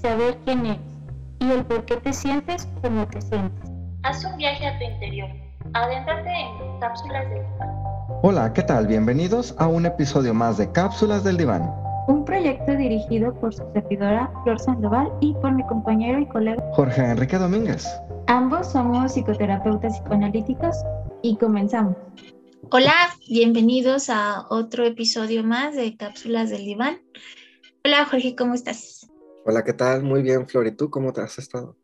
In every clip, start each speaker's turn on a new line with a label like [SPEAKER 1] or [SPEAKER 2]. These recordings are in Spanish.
[SPEAKER 1] saber quién eres y el por qué te sientes como te sientes. Haz un viaje a tu interior. Adéntrate en cápsulas del diván.
[SPEAKER 2] Hola, ¿qué tal? Bienvenidos a un episodio más de Cápsulas del Diván.
[SPEAKER 1] Un proyecto dirigido por su servidora Flor Sandoval y por mi compañero y colega.
[SPEAKER 2] Jorge Enrique Domínguez.
[SPEAKER 1] Ambos somos psicoterapeutas psicoanalíticos y comenzamos. Hola, bienvenidos a otro episodio más de Cápsulas del Diván. Hola Jorge, ¿cómo estás?
[SPEAKER 2] Hola, ¿qué tal? Muy bien, Flor. ¿Y tú cómo te has estado?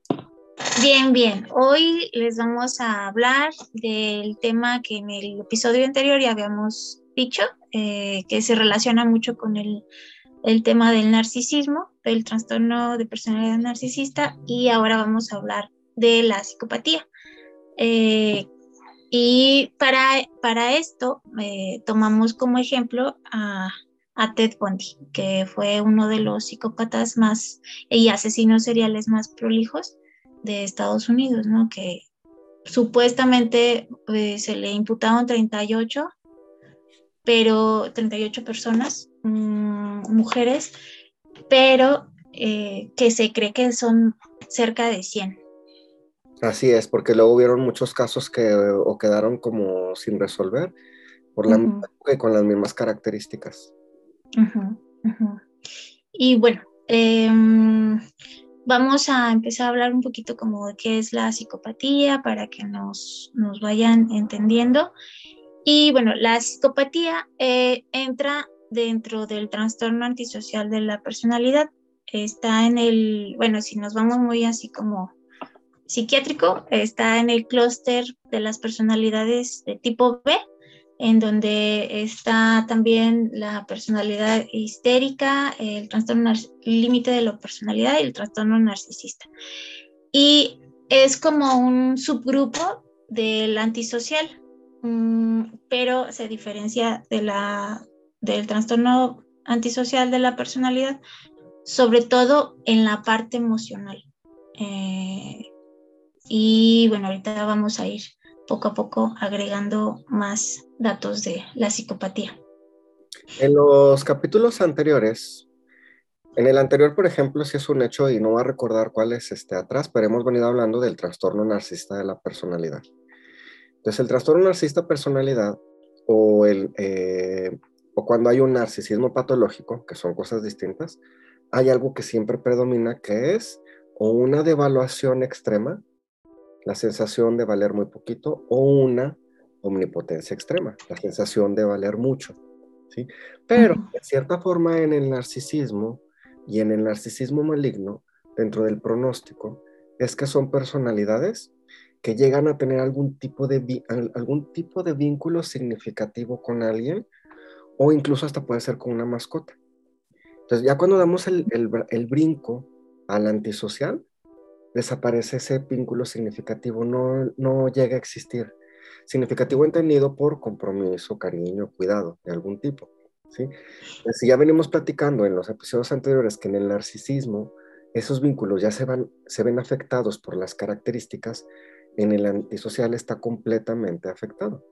[SPEAKER 1] Bien, bien. Hoy les vamos a hablar del tema que en el episodio anterior ya habíamos dicho, eh, que se relaciona mucho con el, el tema del narcisismo, del trastorno de personalidad narcisista, y ahora vamos a hablar de la psicopatía. Eh, y para, para esto eh, tomamos como ejemplo a, a Ted Bundy, que fue uno de los psicópatas más y asesinos seriales más prolijos de Estados Unidos, ¿no? Que supuestamente eh, se le imputaron 38, pero 38 personas, mm, mujeres, pero eh, que se cree que son cerca de 100.
[SPEAKER 2] Así es, porque luego hubieron muchos casos que o quedaron como sin resolver por la y con las mismas características.
[SPEAKER 1] Y bueno, em, vamos a empezar a hablar un poquito como de qué es la psicopatía para que nos, nos vayan entendiendo. Y bueno, la psicopatía eh, entra dentro del trastorno antisocial de la personalidad. Está en el, bueno, si nos vamos muy así como psiquiátrico, está en el clúster de las personalidades de tipo B, en donde está también la personalidad histérica, el trastorno límite de la personalidad y el trastorno narcisista. Y es como un subgrupo del antisocial, mm, pero se diferencia del trastorno antisocial de la personalidad, sobre todo en la parte emocional. Eh, y bueno, ahorita vamos a ir poco a poco agregando más datos de la psicopatía.
[SPEAKER 2] En los capítulos anteriores, en el anterior, por ejemplo, sí es un hecho y no voy a recordar cuál es este atrás, pero hemos venido hablando del trastorno narcisista de la personalidad. Entonces, el trastorno narcisista personalidad o, el, eh, o cuando hay un narcisismo patológico, que son cosas distintas, hay algo que siempre predomina, que es o una devaluación extrema, la sensación de valer muy poquito, o una omnipotencia extrema, la sensación de valer mucho. ¿sí? Pero, de cierta forma, en el narcisismo y en el narcisismo maligno, dentro del pronóstico, es que son personalidades que llegan a tener algún tipo de, algún tipo de vínculo significativo con alguien o incluso hasta puede ser con una mascota. Entonces, ya cuando damos el, el el brinco al antisocial, desaparece ese vínculo significativo, no, no llega a existir. Significativo entendido por compromiso, cariño, cuidado de algún tipo. ¿sí? Entonces, si ya venimos platicando en los episodios anteriores que en el narcisismo esos vínculos ya se, van, se ven afectados por las características, en el antisocial está completamente afectado.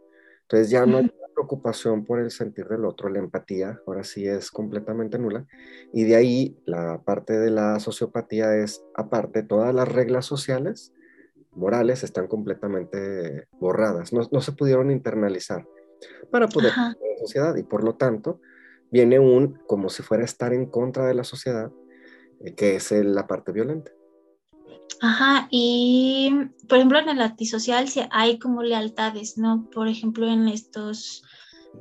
[SPEAKER 2] Entonces ya no hay preocupación por el sentir del otro, la empatía ahora sí es completamente nula. Y de ahí la parte de la sociopatía es, aparte, todas las reglas sociales, morales, están completamente borradas, no, no se pudieron internalizar para poder
[SPEAKER 1] Ajá.
[SPEAKER 2] en sociedad y por lo tanto viene un, como si fuera estar en contra de la sociedad, eh, que es el- la parte violenta.
[SPEAKER 1] Ajá, y por ejemplo en el antisocial sí hay como lealtades, ¿no? Por ejemplo en estos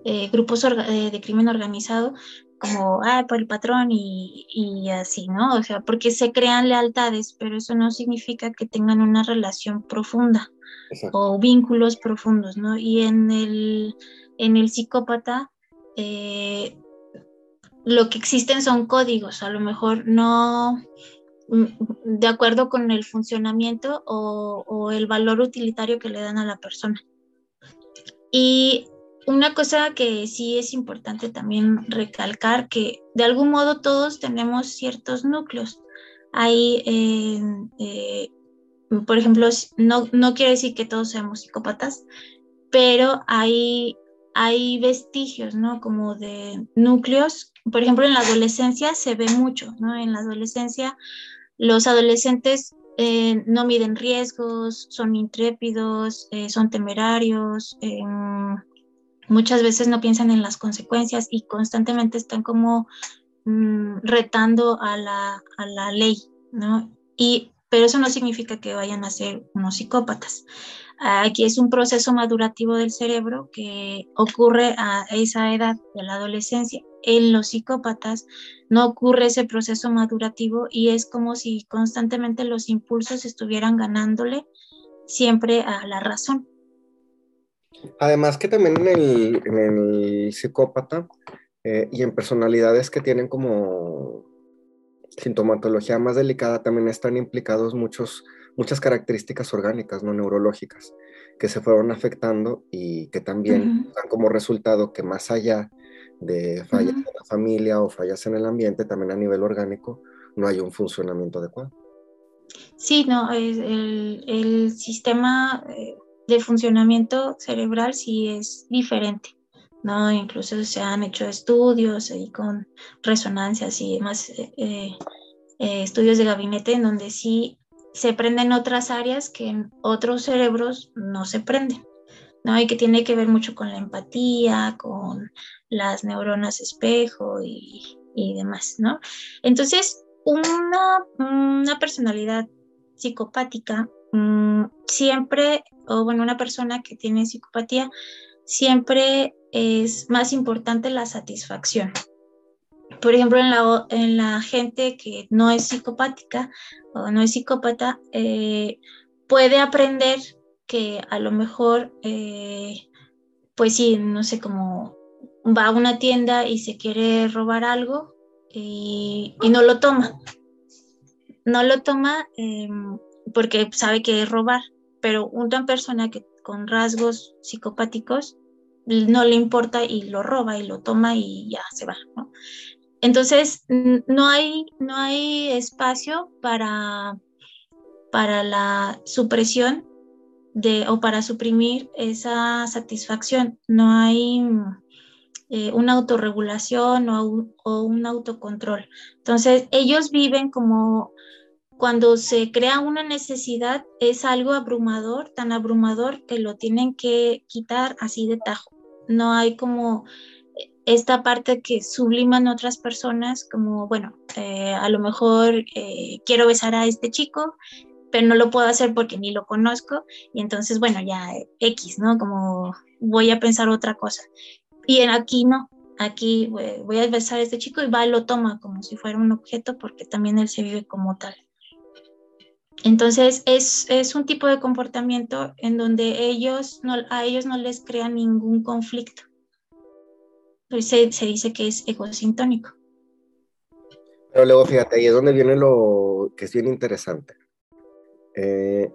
[SPEAKER 1] eh, grupos eh, de crimen organizado, como, ah, por el patrón y, y así, ¿no? O sea, porque se crean lealtades, pero eso no significa que tengan una relación profunda
[SPEAKER 2] Exacto.
[SPEAKER 1] o vínculos profundos, ¿no? Y en el, en el psicópata, eh, lo que existen son códigos, a lo mejor no, de acuerdo con el funcionamiento o, el valor utilitario que le dan a la persona. Y una cosa que sí es importante también recalcar, que de algún modo todos tenemos ciertos núcleos. Hay, eh, por ejemplo, no, no quiere decir que todos seamos psicópatas, pero hay, hay vestigios, ¿no? Como de núcleos. Por ejemplo, en la adolescencia se ve mucho, ¿no? En la adolescencia los adolescentes eh, no miden riesgos, son intrépidos, son temerarios, em, muchas veces no piensan en las consecuencias y constantemente están como mm, retando a la, a la, ley, ¿no? Y, pero eso no significa que vayan a ser unos psicópatas. Aquí es un proceso madurativo del cerebro que ocurre a esa edad de la adolescencia. En los psicópatas no ocurre ese proceso madurativo y es como si constantemente los impulsos estuvieran ganándole siempre a la razón.
[SPEAKER 2] Además que también en el, psicópata eh, y en personalidades que tienen como sintomatología más delicada también están implicados muchos, muchas características orgánicas, no neurológicas, que se fueron afectando y que también dan como resultado que más allá de fallas en la familia o fallas en el ambiente, también a nivel orgánico no hay un funcionamiento adecuado.
[SPEAKER 1] Sí, no, el, el sistema eh, de funcionamiento cerebral sí es diferente, ¿no? Incluso se han hecho estudios ahí con resonancias y demás, eh, eh, estudios de gabinete en donde sí se prenden otras áreas que en otros cerebros no se prenden, ¿no? Y que tiene que ver mucho con la empatía, con las neuronas espejo y, y demás, ¿no? Entonces, una, una personalidad psicopática Mm, siempre, o bueno, una persona que tiene psicopatía, siempre es más importante la satisfacción. Por ejemplo, en la, en la gente que no es psicopática o no es psicópata, eh, puede aprender que a lo mejor, eh, pues sí, no sé, cómo va a una tienda y se quiere robar algo y, no lo toma. No lo toma em, porque sabe que es robar, pero una persona que con rasgos psicopáticos no le importa y lo roba y lo toma y ya se va. Entonces, no hay, no hay espacio para, para la supresión de, o para suprimir esa satisfacción. No hay eh, una autorregulación o, o, un autocontrol. Entonces, ellos viven como cuando se crea una necesidad es algo abrumador, tan abrumador que lo tienen que quitar así de tajo. No hay como esta parte que subliman otras personas, como, bueno, eh, a lo mejor eh, quiero besar a este chico, pero no lo puedo hacer porque ni lo conozco, y entonces, bueno, ya X, ¿no? Como voy a pensar otra cosa. Y aquí no, aquí voy a besar a este chico y va lo toma como si fuera un objeto porque también él se vive como tal. Entonces es, un tipo de comportamiento en donde ellos a ellos no les crea ningún conflicto. Se, se dice que es egosintónico.
[SPEAKER 2] Pero luego fíjate, ahí es donde viene lo que es bien interesante. Eh,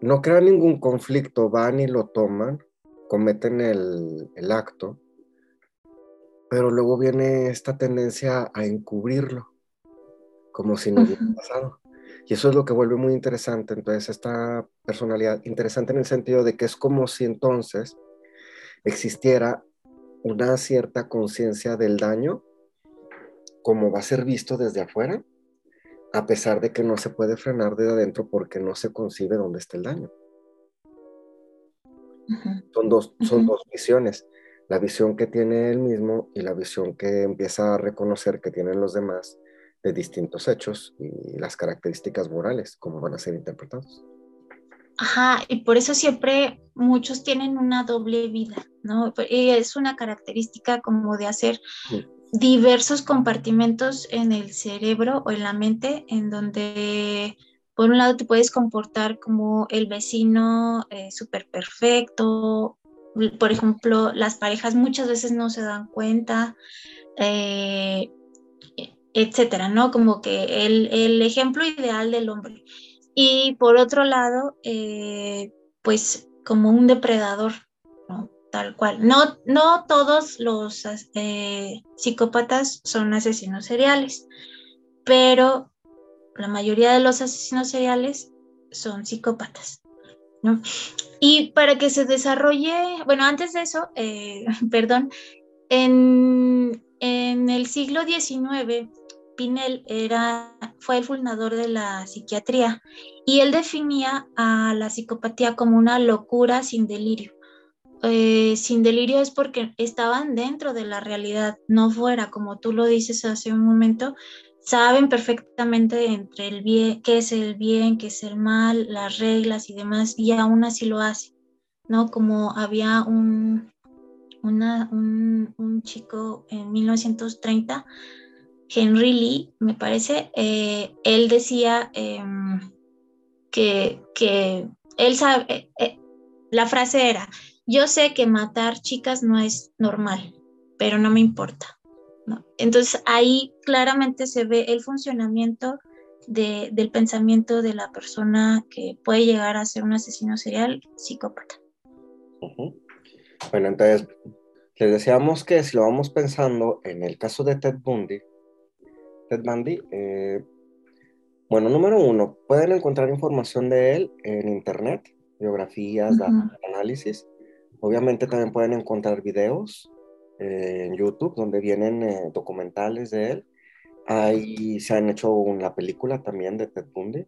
[SPEAKER 2] no crean ningún conflicto, van y lo toman, cometen el, el acto, pero luego viene esta tendencia a encubrirlo, como si no hubiera pasado. Y eso es lo que vuelve muy interesante. Entonces, esta personalidad, interesante en el sentido de que es como si entonces existiera una cierta conciencia del daño, como va a ser visto desde afuera, a pesar de que no se puede frenar desde adentro porque no se concibe dónde está el daño. Son, dos, son dos visiones, la visión que tiene él mismo y la visión que empieza a reconocer que tienen los demás de distintos hechos y las características morales, como van a ser interpretados.
[SPEAKER 1] Ajá, y por eso siempre muchos tienen una doble vida, ¿no? Y es una característica como de hacer diversos compartimentos en el cerebro o en la mente, en donde por un lado te puedes comportar como el vecino eh, súper perfecto, por ejemplo, las parejas muchas veces no se dan cuenta, eh, etcétera, ¿no? Como que el, el, ejemplo ideal del hombre. Y por otro lado, eh, pues como un depredador. Tal cual. No, no todos los eh, psicópatas son asesinos seriales, pero la mayoría de los asesinos seriales son psicópatas. ¿no? Y para que se desarrolle, bueno, antes de eso, eh, perdón, en, en, el siglo XIX, Pinel era, fue el fundador de la psiquiatría y él definía a la psicopatía como una locura sin delirio. Eh, sin delirio es porque estaban dentro de la realidad, no fuera, como tú lo dices hace un momento, saben perfectamente entre el bien, qué es el bien, qué es el mal, las reglas y demás, y aún así lo hacen, ¿no? Como había un, un, un, chico en 1930, Henry Lee, me parece, eh, él decía em, que, que, él sabe, eh, la frase era, yo sé que matar chicas no es normal, pero no me importa. Entonces ahí claramente se ve el funcionamiento del pensamiento de la persona que puede llegar a ser un asesino serial psicópata.
[SPEAKER 2] Bueno, entonces les decíamos que si lo vamos pensando en el caso de Ted Bundy, Ted Bundy, eh, bueno, número uno, pueden encontrar información de él en internet, biografías, análisis. Obviamente también pueden encontrar videos en YouTube, donde vienen eh, documentales de él. Ahí se han hecho una película también de Ted Bundy.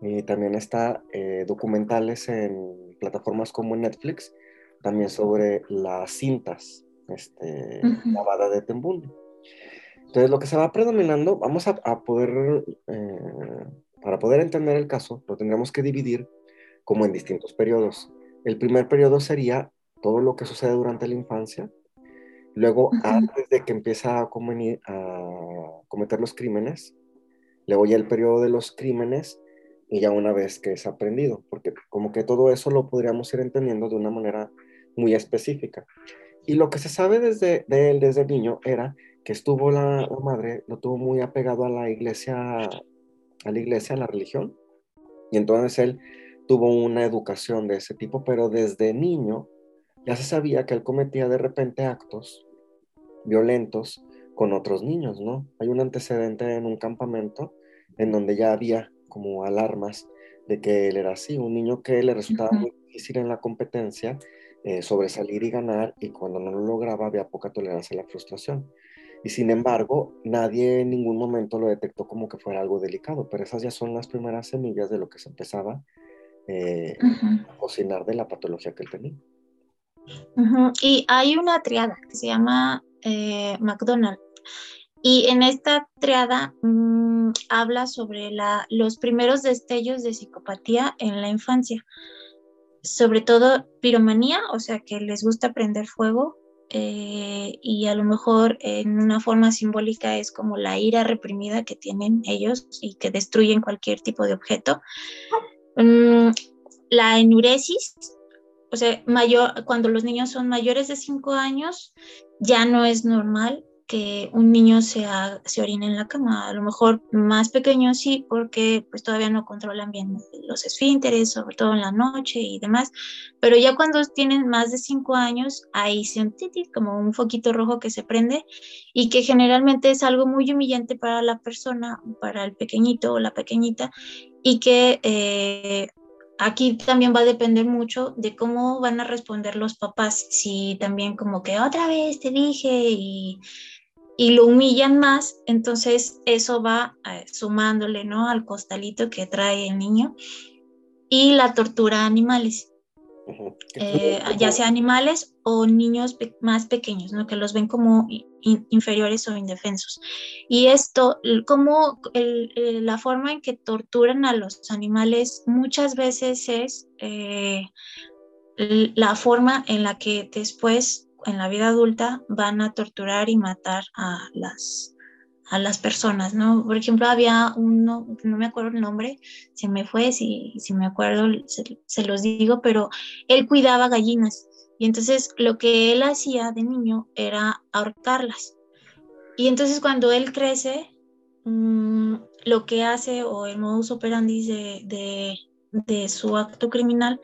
[SPEAKER 2] Y también está eh, documentales en plataformas como Netflix, también sobre las cintas este, grabadas de Ted Bundy. Entonces, lo que se va predominando, vamos a, poder, eh, para poder entender el caso, lo tendremos que dividir como en distintos periodos. El primer periodo sería todo lo que sucede durante la infancia, Luego, antes de que empieza a, cometer los crímenes, luego ya el periodo de los crímenes y ya una vez que es aprendido, porque como que todo eso lo podríamos ir entendiendo de una manera muy específica. Y lo que se sabe desde, de él desde niño era que estuvo la, madre, lo tuvo muy apegado a la iglesia, a la iglesia, a la religión, y entonces él tuvo una educación de ese tipo, pero desde niño ya se sabía que él cometía de repente actos violentos con otros niños, ¿no? Hay un antecedente en un campamento en donde ya había como alarmas de que él era así, un niño que le resultaba muy difícil en la competencia eh, sobresalir y ganar y cuando no lo lograba había poca tolerancia a la frustración. Y sin embargo, nadie en ningún momento lo detectó como que fuera algo delicado, pero esas ya son las primeras semillas de lo que se empezaba eh, a cocinar de la patología que él tenía.
[SPEAKER 1] Y hay una triada que se llama eh, McDonald. Y en esta triada mm, habla sobre la, los primeros destellos de psicopatía en la infancia, sobre todo piromanía, o sea, que les gusta prender fuego eh, y a lo mejor en una forma simbólica es como la ira reprimida que tienen ellos y que destruyen cualquier tipo de objeto. Mm, la enuresis, o sea, mayor, cuando los niños son mayores de 5 años, ya no es normal que un niño se, se orine en la cama. A lo mejor más pequeño sí, porque pues todavía no controlan bien los esfínteres, sobre todo en la noche y demás. Pero ya cuando tienen más de 5 años, se un como un foquito rojo que se prende y que generalmente es algo muy humillante para la persona, para el pequeñito o la pequeñita, y que eh, aquí también va a depender mucho de cómo van a responder los papás, si también como que otra vez te dije y, lo humillan más, entonces eso va eh, sumándole, ¿no? Al costalito que trae el niño y la tortura a animales. Eh, ya sea animales o niños más pequeños, ¿no? que los ven como inferiores o indefensos. Y esto, como la forma en que torturan a los animales muchas veces es eh, la forma en la que después, en la vida adulta, van a torturar y matar a las, a las personas, ¿no? Por ejemplo, había uno, no me acuerdo el nombre, se me fue, si, me acuerdo se, los digo, pero él cuidaba gallinas y entonces lo que él hacía de niño era ahorcarlas. Y entonces cuando él crece, mm, lo que hace o el modus operandi de, de, su acto criminal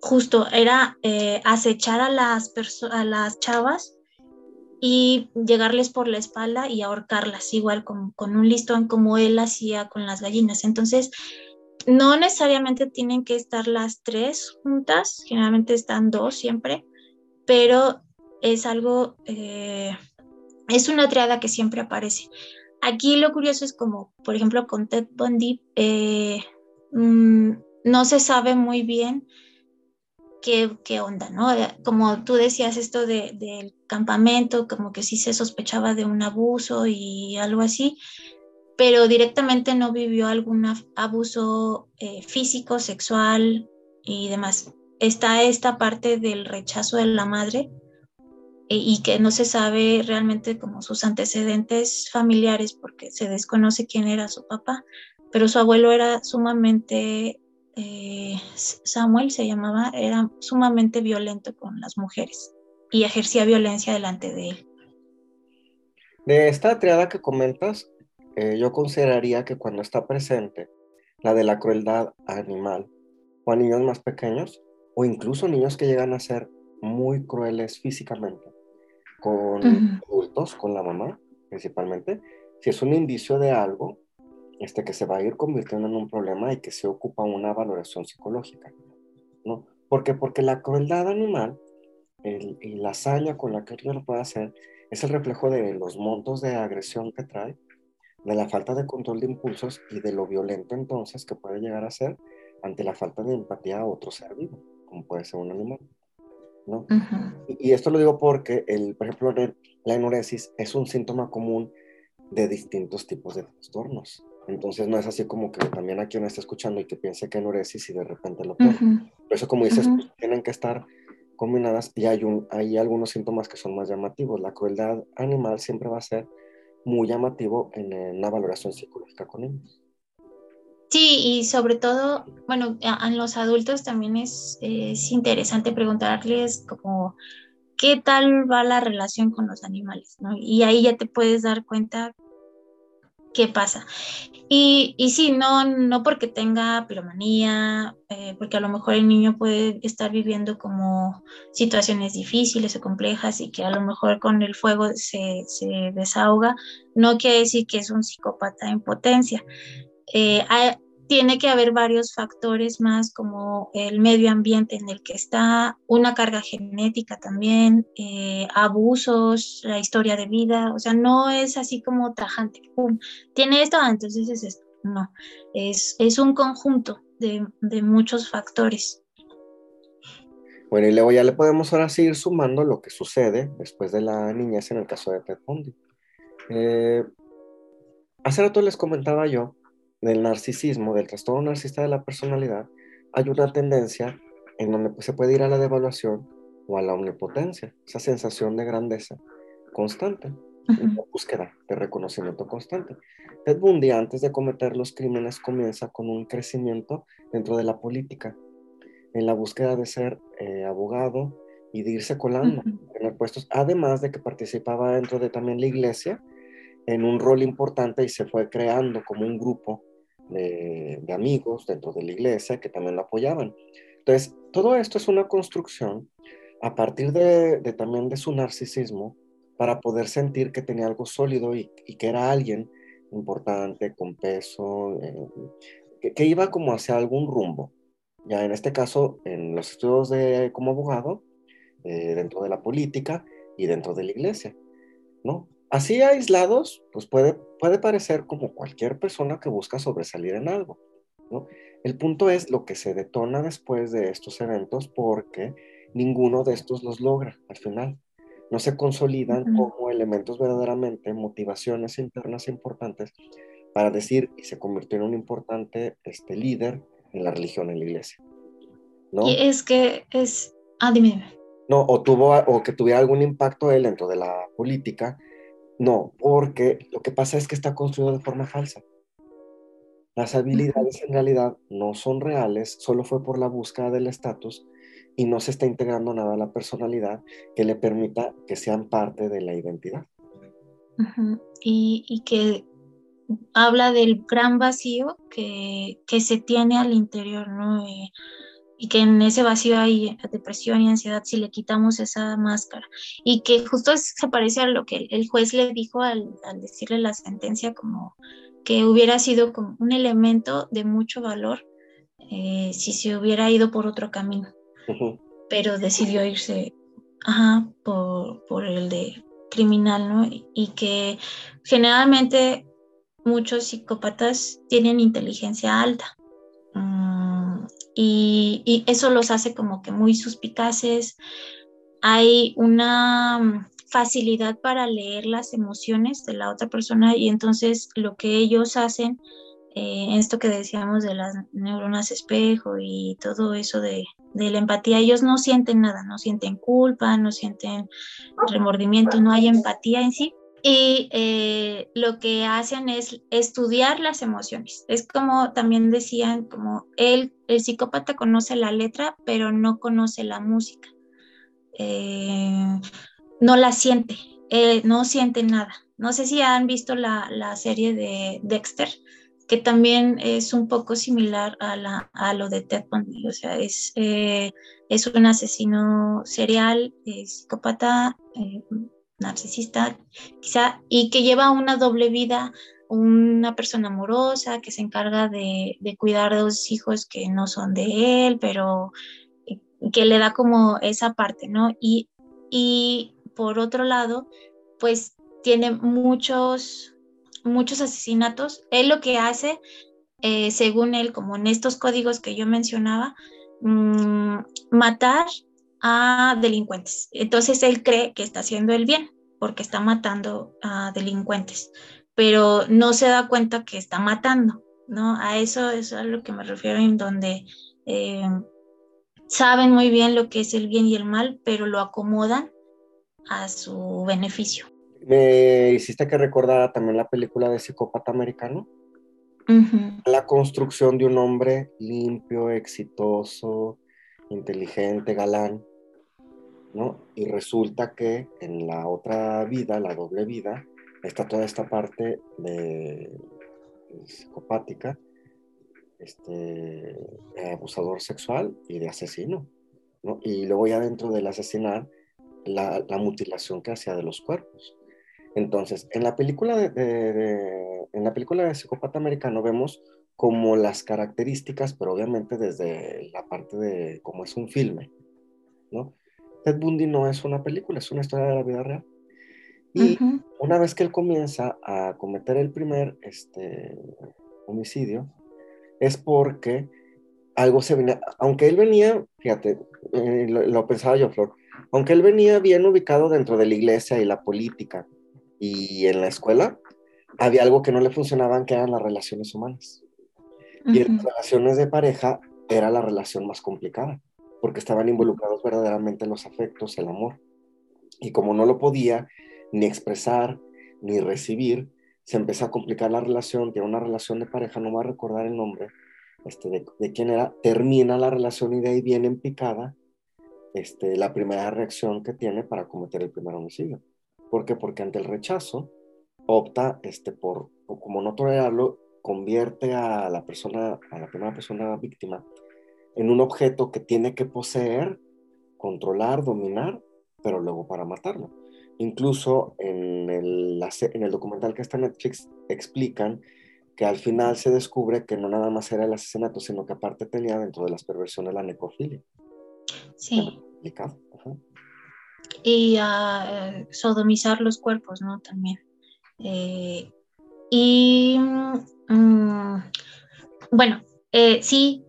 [SPEAKER 1] justo era eh, acechar a las, a las chavas y llegarles por la espalda y ahorcarlas, igual con, un listón como él hacía con las gallinas. Entonces, no necesariamente tienen que estar las tres juntas, generalmente están dos siempre, pero es algo, eh, es una triada que siempre aparece. Aquí lo curioso es como, por ejemplo, con Ted Bundy, eh, mm, no se sabe muy bien qué, qué onda, ¿no? Eh, como tú decías esto de, del campamento, como que sí se sospechaba de un abuso y algo así, pero directamente no vivió algún abuso eh, físico, sexual y demás. Está esta parte del rechazo de la madre eh, y que no se sabe realmente como sus antecedentes familiares porque se desconoce quién era su papá, pero su abuelo era sumamente eh, Samuel se llamaba, era sumamente violento con las mujeres y ejercía violencia delante de él.
[SPEAKER 2] De esta triada que comentas, eh, yo consideraría que cuando está presente la de la crueldad animal o a niños más pequeños o incluso niños que llegan a ser muy crueles físicamente con adultos, con la mamá principalmente, si es un indicio de algo este, que se va a ir convirtiendo en un problema y que se ocupa una valoración psicológica, ¿no? ¿Por Porque la crueldad animal y la hazaña con la que ellos lo puede hacer es el reflejo de los montos de agresión que trae, de la falta de control de impulsos y de lo violento entonces que puede llegar a ser ante la falta de empatía a otro ser vivo, como puede ser un animal. ¿no? y, esto lo digo porque, el, por ejemplo, la enuresis es un síntoma común de distintos tipos de trastornos. Entonces no es así como que también aquí uno está escuchando y que piense que enuresis y de repente lo peor. Por eso como dices, pues, tienen que estar combinadas y hay, un, hay algunos síntomas que son más llamativos. La crueldad animal siempre va a ser muy llamativo en, la valoración psicológica con ellos.
[SPEAKER 1] Sí, y sobre todo, bueno, a, los adultos también es, es interesante preguntarles como qué tal va la relación con los animales, ¿no? Y ahí ya te puedes dar cuenta qué pasa. Y, y sí, no, no porque tenga piromanía, eh, porque a lo mejor el niño puede estar viviendo como situaciones difíciles o complejas y que a lo mejor con el fuego se, se desahoga, no quiere decir que es un psicópata en potencia. Eh, tiene que haber varios factores más como el medio ambiente en el que está, una carga genética también, eh, abusos, la historia de vida, o sea, no es así como tajante, ¡pum! tiene esto, ah, entonces es esto, no, es, es un conjunto de, de, muchos factores.
[SPEAKER 2] Bueno, y luego ya le podemos ahora seguir sumando lo que sucede después de la niñez en el caso de Ted. Eh, hace rato les comentaba yo del narcisismo, del trastorno narcisista de la personalidad, hay una tendencia en donde pues, se puede ir a la devaluación o a la omnipotencia, esa sensación de grandeza constante, una búsqueda de reconocimiento constante. Ted Bundy, antes de cometer los crímenes, comienza con un crecimiento dentro de la política, en la búsqueda de ser eh, abogado y de irse colando en puestos, además de que participaba dentro de también la iglesia en un rol importante y se fue creando como un grupo de, amigos dentro de la iglesia que también lo apoyaban. Entonces, todo esto es una construcción a partir de, también de su narcisismo para poder sentir que tenía algo sólido y, que era alguien importante, con peso, eh, que, iba como hacia algún rumbo. Ya en este caso, en los estudios de, como abogado, eh, dentro de la política y dentro de la iglesia, ¿no? Así aislados, pues puede, puede parecer como cualquier persona que busca sobresalir en algo. ¿no? El punto es lo que se detona después de estos eventos porque ninguno de estos los logra al final. No se consolidan como elementos verdaderamente, motivaciones internas importantes para decir y se convirtió en un importante este, líder en la religión, en la iglesia.
[SPEAKER 1] ¿no? Y es que es... Ah, dime.
[SPEAKER 2] No, o, tuvo, o que tuviera algún impacto él dentro de la política no, porque lo que pasa es que está construido de forma falsa. Las habilidades en realidad no son reales, solo fue por la búsqueda del estatus y no se está integrando nada a la personalidad que le permita que sean parte de la identidad.
[SPEAKER 1] y, que habla del gran vacío que, que se tiene al interior, ¿no? Eh, y que en ese vacío hay depresión y ansiedad si le quitamos esa máscara. Y que justo se parece a lo que el juez le dijo al, al decirle la sentencia, como que hubiera sido como un elemento de mucho valor eh, si se hubiera ido por otro camino. Pero decidió irse ajá, por, por el de criminal, ¿no? Y que generalmente muchos psicópatas tienen inteligencia alta. Y, eso los hace como que muy suspicaces. Hay una facilidad para leer las emociones de la otra persona y entonces lo que ellos hacen, eh, esto que decíamos de las neuronas espejo y todo eso de, de la empatía, ellos no sienten nada, no sienten culpa, no sienten remordimiento, no hay empatía en sí, y eh, lo que hacen es estudiar las emociones. Es como también decían, como él, el psicópata conoce la letra, pero no conoce la música. Eh, no la siente, eh, no siente nada. No sé si han visto la, la, serie de Dexter, que también es un poco similar a, la, a lo de Ted Bundy. O sea, es, es un asesino serial, psicópata narcisista, quizá, y que lleva una doble vida, una persona amorosa que se encarga de, cuidar de dos hijos que no son de él, pero que le da como esa parte, ¿no? Y, y por otro lado, pues tiene muchos, muchos asesinatos. Él lo que hace, eh, según él, como en estos códigos que yo mencionaba, mm, matar a delincuentes. Entonces él cree que está haciendo el bien porque está matando a delincuentes, pero no se da cuenta que está matando, ¿no? A eso, es a lo que me refiero en donde eh, saben muy bien lo que es el bien y el mal, pero lo acomodan a su beneficio.
[SPEAKER 2] Me hiciste que recordara también la película de Psicópata Americano. La construcción de un hombre limpio, exitoso, inteligente, galán, ¿no? Y resulta que en la otra vida, la doble vida, está toda esta parte de, psicopática, este, abusador sexual y de asesino, ¿no? Y luego ya dentro del asesinar, la, mutilación que hacía de los cuerpos. Entonces, en la película de, en la película de Psicópata Americano vemos como las características, pero obviamente desde la parte de cómo es un filme, ¿no? Ted Bundy no es una película, es una historia de la vida real. Y una vez que él comienza a cometer el primer este, homicidio, es porque algo se venía, aunque él venía, fíjate, eh, lo, pensaba yo, Flor, aunque él venía bien ubicado dentro de la iglesia y la política y en la escuela, había algo que no le funcionaban, que eran las relaciones humanas. Y en las relaciones de pareja era la relación más complicada porque estaban involucrados verdaderamente los afectos, el amor. Y como no lo podía ni expresar ni recibir, se empezó a complicar la relación, que una relación de pareja, no va a recordar el nombre este, de, quién era, termina la relación y de ahí viene en picada este, la primera reacción que tiene para cometer el primer homicidio. ¿Por qué? Porque ante el rechazo opta este, por, como no tolerarlo, convierte a la persona, a la primera persona víctima en un objeto que tiene que poseer, controlar, dominar, pero luego para matarlo. Incluso en el, en el documental que está en Netflix explican que al final se descubre que no nada más era el asesinato, sino que aparte tenía dentro de las perversiones la necrofilia.
[SPEAKER 1] Sí. Y a eh, sodomizar los cuerpos, ¿no? También. Eh, y mm, bueno, eh, sí,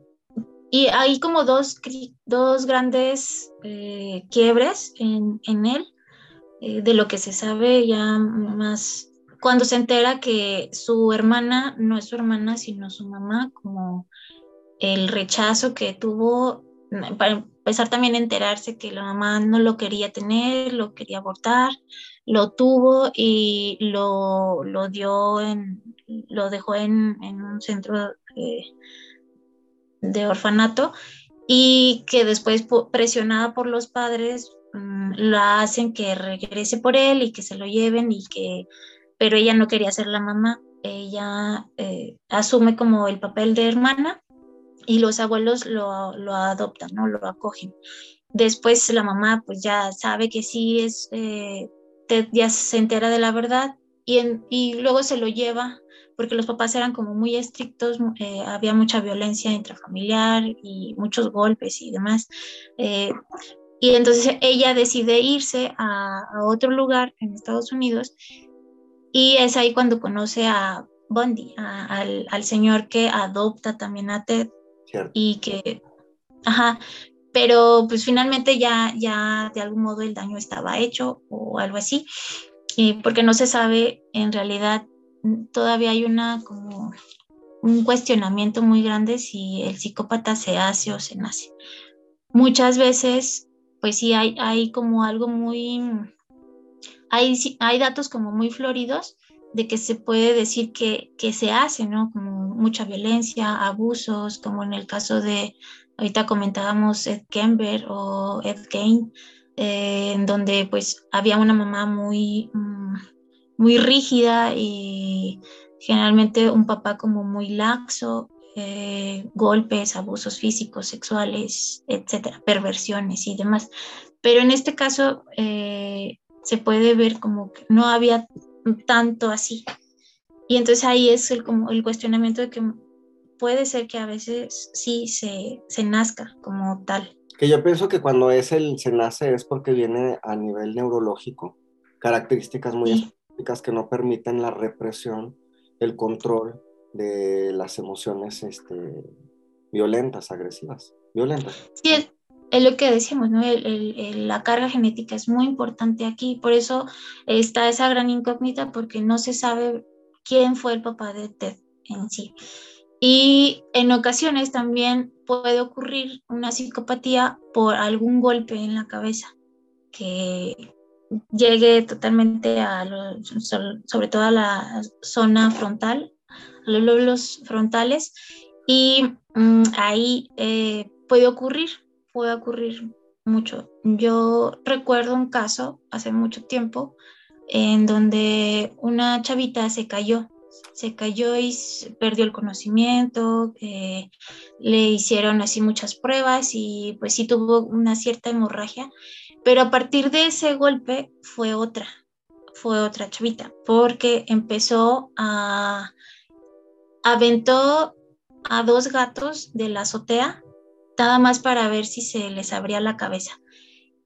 [SPEAKER 1] y hay como dos, dos grandes eh, quiebres en, en él, eh, de lo que se sabe ya más, cuando se entera que su hermana no es su hermana, sino su mamá, como el rechazo que tuvo, para empezar también a enterarse que la mamá no lo quería tener, lo quería abortar, lo tuvo y lo, lo dio en, lo dejó en, en un centro eh, de orfanato y que después presionada por los padres mm, la hacen que regrese por él y que se lo lleven y que pero ella no quería ser la mamá ella eh, asume como el papel de hermana y los abuelos lo, lo, adoptan, ¿no? Lo acogen. Después la mamá pues ya sabe que sí es, eh, ya se entera de la verdad y, y luego se lo lleva porque los papás eran como muy estrictos, eh, había mucha violencia intrafamiliar y muchos golpes y demás. Eh, y entonces ella decide irse a, otro lugar en Estados Unidos y es ahí cuando conoce a Bundy, al, al, señor que adopta también a Ted y que, ajá, pero pues finalmente ya, ya de algún modo el daño estaba hecho o algo así, porque no se sabe en realidad todavía hay una como un cuestionamiento muy grande si el psicópata se hace o se nace. Muchas veces, pues sí, hay, hay como algo muy, hay, hay datos como muy floridos de que se puede decir que, que se hace, ¿no? Como mucha violencia, abusos, como en el caso de, ahorita comentábamos Ed Kemper o Ed Kane, eh, en donde pues había una mamá muy, mm, muy rígida y generalmente un papá como muy laxo, eh, golpes, abusos físicos, sexuales, etcétera, perversiones y demás. Pero en este caso eh, se puede ver como que no había tanto así. Y entonces ahí es el, como el cuestionamiento de que puede ser que a veces sí se, se nazca como tal.
[SPEAKER 2] Que yo pienso que cuando es el se nace es porque viene a nivel neurológico, características muy que no permiten la represión, el control de las emociones este, violentas, agresivas, violentas.
[SPEAKER 1] Sí, es, lo que decíamos, ¿no? la carga genética es muy importante aquí, por eso está esa gran incógnita, porque no se sabe quién fue el papá de Ted en sí. Y en ocasiones también puede ocurrir una psicopatía por algún golpe en la cabeza, que llegue totalmente a sobre todo a la zona frontal, a los lóbulos frontales, y mm, ahí eh, puede ocurrir, puede ocurrir mucho. Yo recuerdo un caso hace mucho tiempo en donde una chavita se cayó, se cayó y perdió el conocimiento, eh, le hicieron así muchas pruebas y pues sí tuvo una cierta hemorragia pero a partir de ese golpe fue otra, fue otra chavita, porque empezó a aventó a dos gatos de la azotea, nada más para ver si se les abría la cabeza.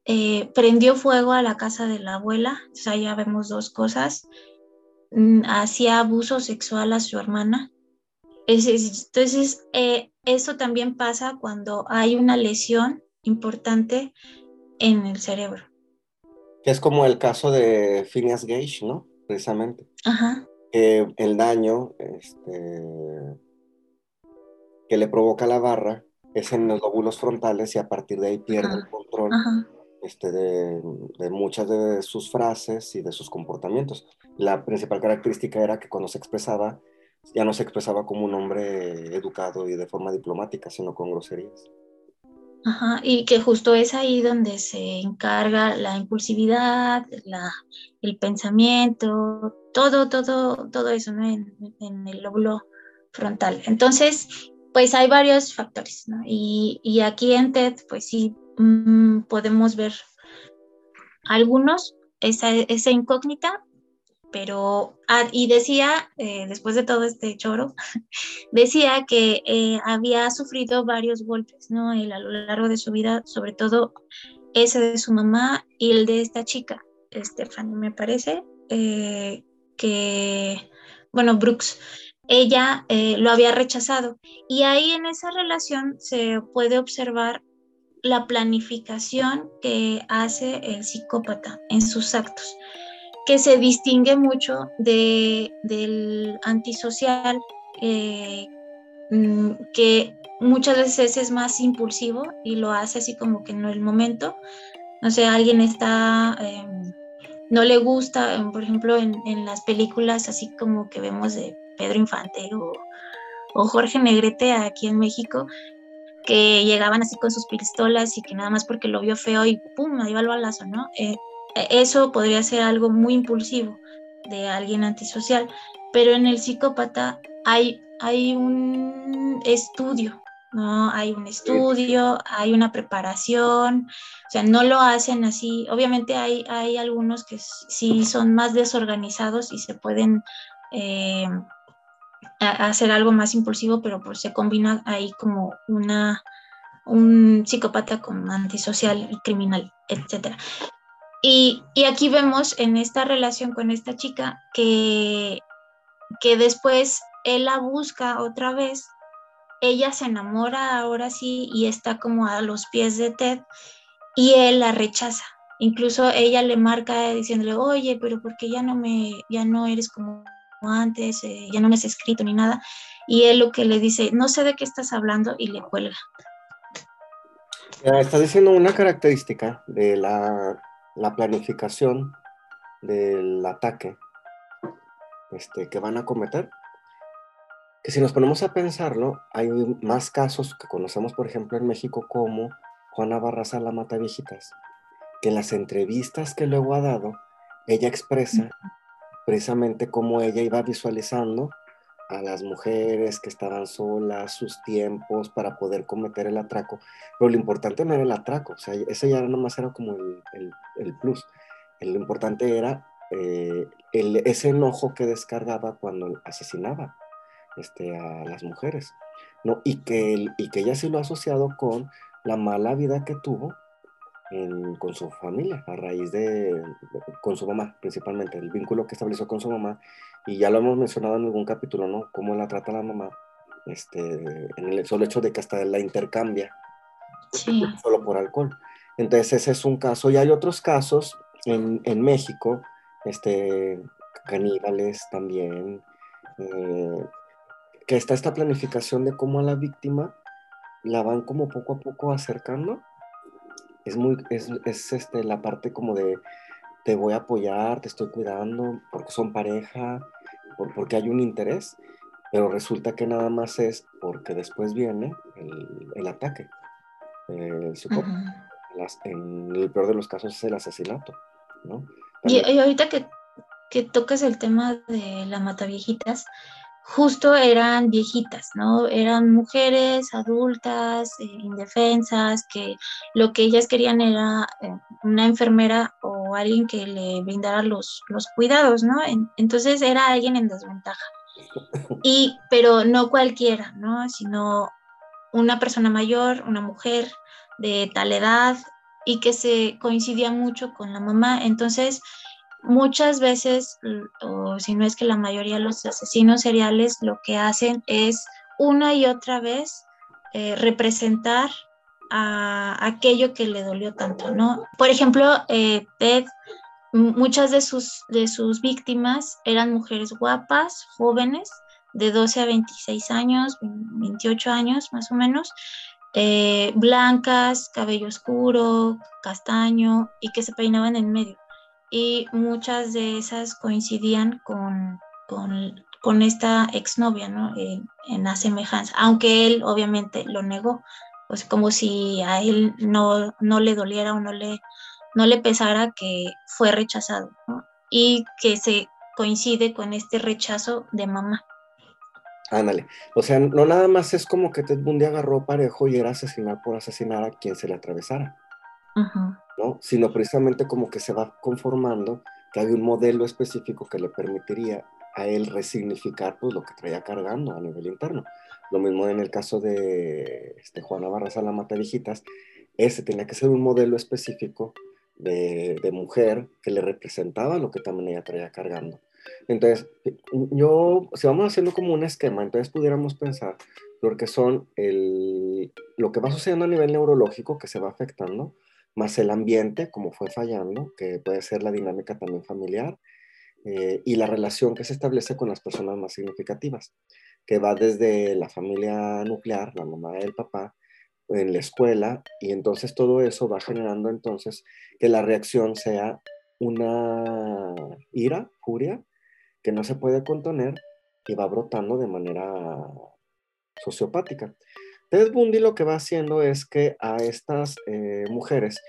[SPEAKER 1] Eh, prendió fuego a la casa de la abuela, o sea, ya vemos dos cosas. Mm, hacía abuso sexual a su hermana. Entonces, eh, eso también pasa cuando hay una lesión importante en el cerebro.
[SPEAKER 2] Que es como el caso de Phineas Gage, ¿no? Precisamente.
[SPEAKER 1] Ajá.
[SPEAKER 2] el daño este, que le provoca la barra es en los lóbulos frontales y a partir de ahí pierde el control este, de, de, muchas de sus frases y de sus comportamientos. La principal característica era que cuando se expresaba, ya no se expresaba como un hombre educado y de forma diplomática, sino con groserías.
[SPEAKER 1] Ajá, y que justo es ahí donde se encarga la impulsividad, la, el pensamiento, todo, todo, todo eso ¿no? en, el lóbulo frontal. Entonces, pues hay varios factores, ¿no? Y, y aquí en TED, pues sí, mmm, podemos ver algunos, esa, esa incógnita, pero, ah, y decía, eh, después de todo este choro, decía que eh, había sufrido varios golpes, ¿no? a lo largo de su vida, sobre todo ese de su mamá y el de esta chica, Stephanie, me parece, eh, que, bueno, Brooks, ella lo había rechazado. Y ahí en esa relación se puede observar la planificación que hace el psicópata en sus actos que se distingue mucho de, del antisocial, eh, mm, que muchas veces es más impulsivo y lo hace así como que en el momento. No sé, alguien está, em, no le gusta, em, por ejemplo, en, en, las películas así como que vemos de Pedro Infante o, o Jorge Negrete aquí en México, que llegaban así con sus pistolas y que nada más porque lo vio feo y pum, ahí va el balazo, ¿no? Eh, eso podría ser algo muy impulsivo de alguien antisocial, pero en el psicópata hay, hay un estudio, ¿no? Hay un estudio, hay una preparación, o sea, no lo hacen así. Obviamente hay, hay algunos que sí son más desorganizados y se pueden eh, hacer algo más impulsivo, pero pues se combina ahí como una un psicópata con antisocial y criminal, etc. Y, aquí vemos en esta relación con esta chica que, que después él la busca otra vez, ella se enamora ahora sí y está como a los pies de Ted y él la rechaza. Incluso ella le marca diciéndole, oye, pero porque ya no me, ya no eres como antes, eh, ya no me has escrito ni nada. Y él lo que le dice, no sé de qué estás hablando y le cuelga.
[SPEAKER 2] Estás diciendo una característica de la, planificación del ataque este, que van a cometer. Que si nos ponemos a pensarlo, hay más casos que conocemos, por ejemplo, en México, como Juana Barraza la Mata Viejitas, que en las entrevistas que luego ha dado, ella expresa precisamente cómo ella iba visualizando a las mujeres que estaban solas, sus tiempos para poder cometer el atraco. Pero lo importante no era el atraco, o sea, ese ya nomás era como el, el, plus. Lo importante era eh, el, ese enojo que descargaba cuando asesinaba este, a las mujeres, ¿no? Y que, y que ella sí lo ha asociado con la mala vida que tuvo con su familia, a raíz de, con su mamá, principalmente, el vínculo que estableció con su mamá, y ya lo hemos mencionado en algún capítulo, ¿no? Cómo la trata la mamá, este, en el solo hecho de que hasta la intercambia, solo por alcohol. Entonces ese es un caso, y hay otros casos en, en México, este, caníbales también, eh, que está esta planificación de cómo a la víctima la van como poco a poco acercando es muy, es, es este, la parte como de te voy a apoyar, te estoy cuidando, porque son pareja, por, porque hay un interés, pero resulta que nada más es porque después viene el, el ataque. El en el peor de los casos es el asesinato, ¿no?
[SPEAKER 1] Y, y, ahorita que, que tocas el tema de la mata viejitas, justo eran viejitas, ¿no? Eran mujeres adultas, eh, indefensas, que lo que ellas querían era eh, una enfermera o alguien que le brindara los, los cuidados, ¿no? entonces era alguien en desventaja. Y, pero no cualquiera, ¿no? Sino una persona mayor, una mujer de tal edad y que se coincidía mucho con la mamá. Entonces, muchas veces, o si no es que la mayoría de los asesinos seriales lo que hacen es una y otra vez eh, representar a aquello que le dolió tanto, ¿no? Por ejemplo, eh, Ted, muchas de sus, de sus víctimas eran mujeres guapas, jóvenes, de 12 a 26 años, 28 años más o menos, eh, blancas, cabello oscuro, castaño y que se peinaban en medio y muchas de esas coincidían con, con, esta exnovia, ¿no? en la semejanza, aunque él obviamente lo negó, pues como si a él no, no le doliera o no le, no le pesara que fue rechazado, ¿no? Y que se coincide con este rechazo de mamá.
[SPEAKER 2] Ándale, o sea, no nada más es como que Ted Bundy agarró parejo y era asesinar por asesinar a quien se le atravesara. ¿no? Sino precisamente como que se va conformando que hay un modelo específico que le permitiría a él resignificar pues, lo que traía cargando a nivel interno. Lo mismo en el caso de este, Juana Barraza la Mata Viejitas, ese tenía que ser un modelo específico de, de, mujer que le representaba lo que también ella traía cargando. Entonces, yo, si vamos haciendo como un esquema, entonces pudiéramos pensar lo que son el, lo que va sucediendo a nivel neurológico que se va afectando, más el ambiente, como fue fallando, que puede ser la dinámica también familiar, eh, y la relación que se establece con las personas más significativas, que va desde la familia nuclear, la mamá y el papá, en la escuela, y entonces todo eso va generando entonces que la reacción sea una ira, furia, que no se puede contener y va brotando de manera sociopática. Ted Bundy lo que va haciendo es que a estas eh, mujeres,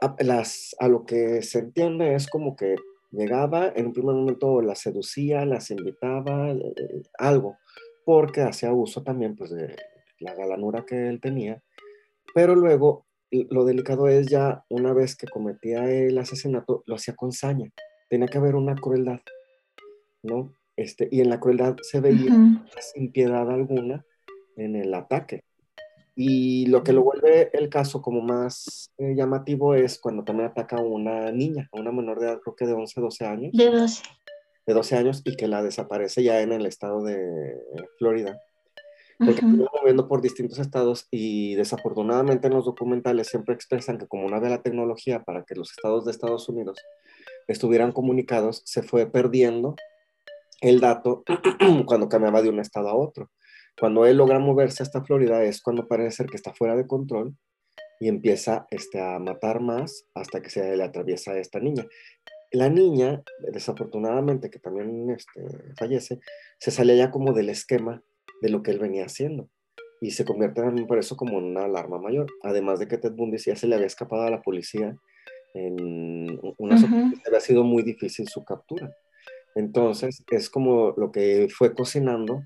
[SPEAKER 2] a, las, a lo que se entiende es como que Llegaba, en un primer momento las seducía, las invitaba, eh, algo, porque hacía uso también pues, de la galanura que él tenía, pero luego lo delicado es ya una vez que cometía el asesinato, lo hacía con saña, tenía que haber una crueldad, ¿no? Este, y en la crueldad se veía sin piedad alguna en el ataque. Y lo que lo vuelve el caso como más eh, llamativo es cuando también ataca a una niña, a una menor de edad, creo que de 11, 12 años.
[SPEAKER 1] De 12.
[SPEAKER 2] De 12 años y que la desaparece ya en el estado de Florida. Porque uh moviendo por distintos estados y desafortunadamente en los documentales siempre expresan que como no había la tecnología para que los estados de Estados Unidos estuvieran comunicados, se fue perdiendo el dato cuando cambiaba de un estado a otro. Cuando él logra moverse hasta Florida es cuando parece ser que está fuera de control y empieza este, a matar más hasta que se le atraviesa a esta niña. La niña, desafortunadamente, que también este, fallece, se sale ya como del esquema de lo que él venía haciendo y se convierte también por eso como en una alarma mayor. Además de que Ted Bundy ya se le había escapado a la policía en una uh había sido muy difícil su captura. Entonces es como lo que fue cocinando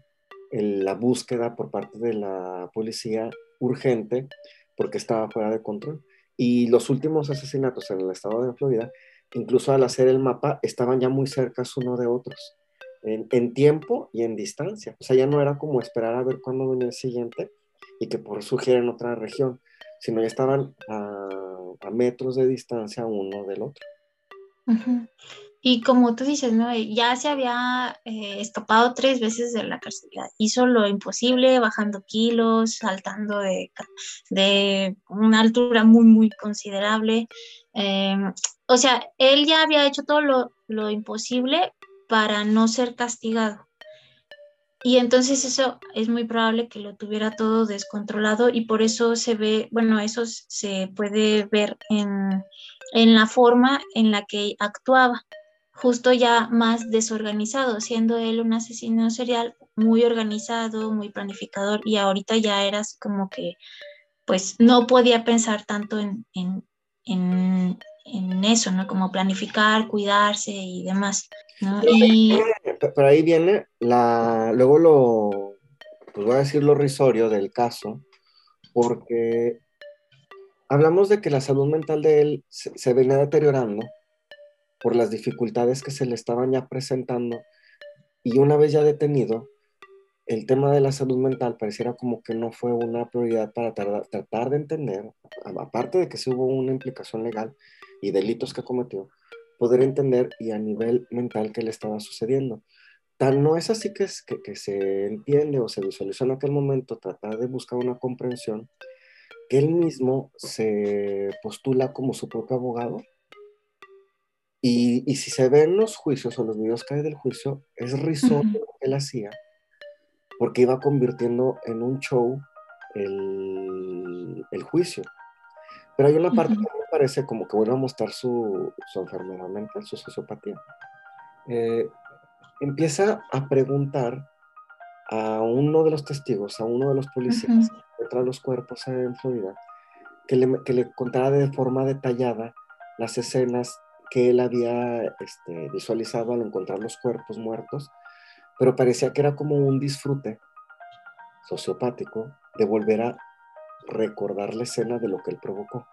[SPEAKER 2] la búsqueda por parte de la policía urgente porque estaba fuera de control. Y los últimos asesinatos en el estado de Florida, incluso al hacer el mapa, estaban ya muy cercas uno de otros, en, tiempo y en distancia. O sea, ya no era como esperar a ver cuándo venía el siguiente y que por surgiera en otra región, sino ya estaban a, metros de distancia uno del otro.
[SPEAKER 1] Y como tú dices, ¿no? ya se había eh, escapado tres veces de la cárcel. Hizo lo imposible, bajando kilos, saltando de, de una altura muy, muy considerable. Em, o sea, él ya había hecho todo lo, lo imposible para no ser castigado. Y entonces eso es muy probable que lo tuviera todo descontrolado y por eso se ve, bueno, eso se puede ver en, en la forma en la que actuaba justo ya más desorganizado, siendo él un asesino serial muy organizado, muy planificador y ahorita ya era así como que pues no podía pensar tanto en, en, en, eso, ¿no? Como planificar, cuidarse y demás, ¿no? Y...
[SPEAKER 2] Pero ahí viene la, luego lo, pues voy a decir lo risorio del caso, porque hablamos de que la salud mental de él se, se venía deteriorando por las dificultades que se le estaban ya presentando y una vez ya detenido, el tema de la salud mental pareciera como que no fue una prioridad para tratar de entender, aparte de que sí hubo una implicación legal y delitos que cometió, poder entender y a nivel mental qué le estaba sucediendo. Tan no es así que, que, que se entiende o se visualizó en aquel momento, tratar de buscar una comprensión, que él mismo se postula como su propio abogado y, si se ven los juicios o los videos que hay del juicio, es risotto lo que él hacía, porque iba convirtiendo en un show el, juicio. Pero hay una parte que me parece como que vuelve a mostrar su, enfermedad mental, su sociopatía. Eh, empieza a preguntar a uno de los testigos, a uno de los policías que los cuerpos en Florida, que le, que le contara de forma detallada las escenas que él había este, visualizado al encontrar los cuerpos muertos, pero parecía que era como un disfrute sociopático de volver a recordar la escena de lo que él provocó,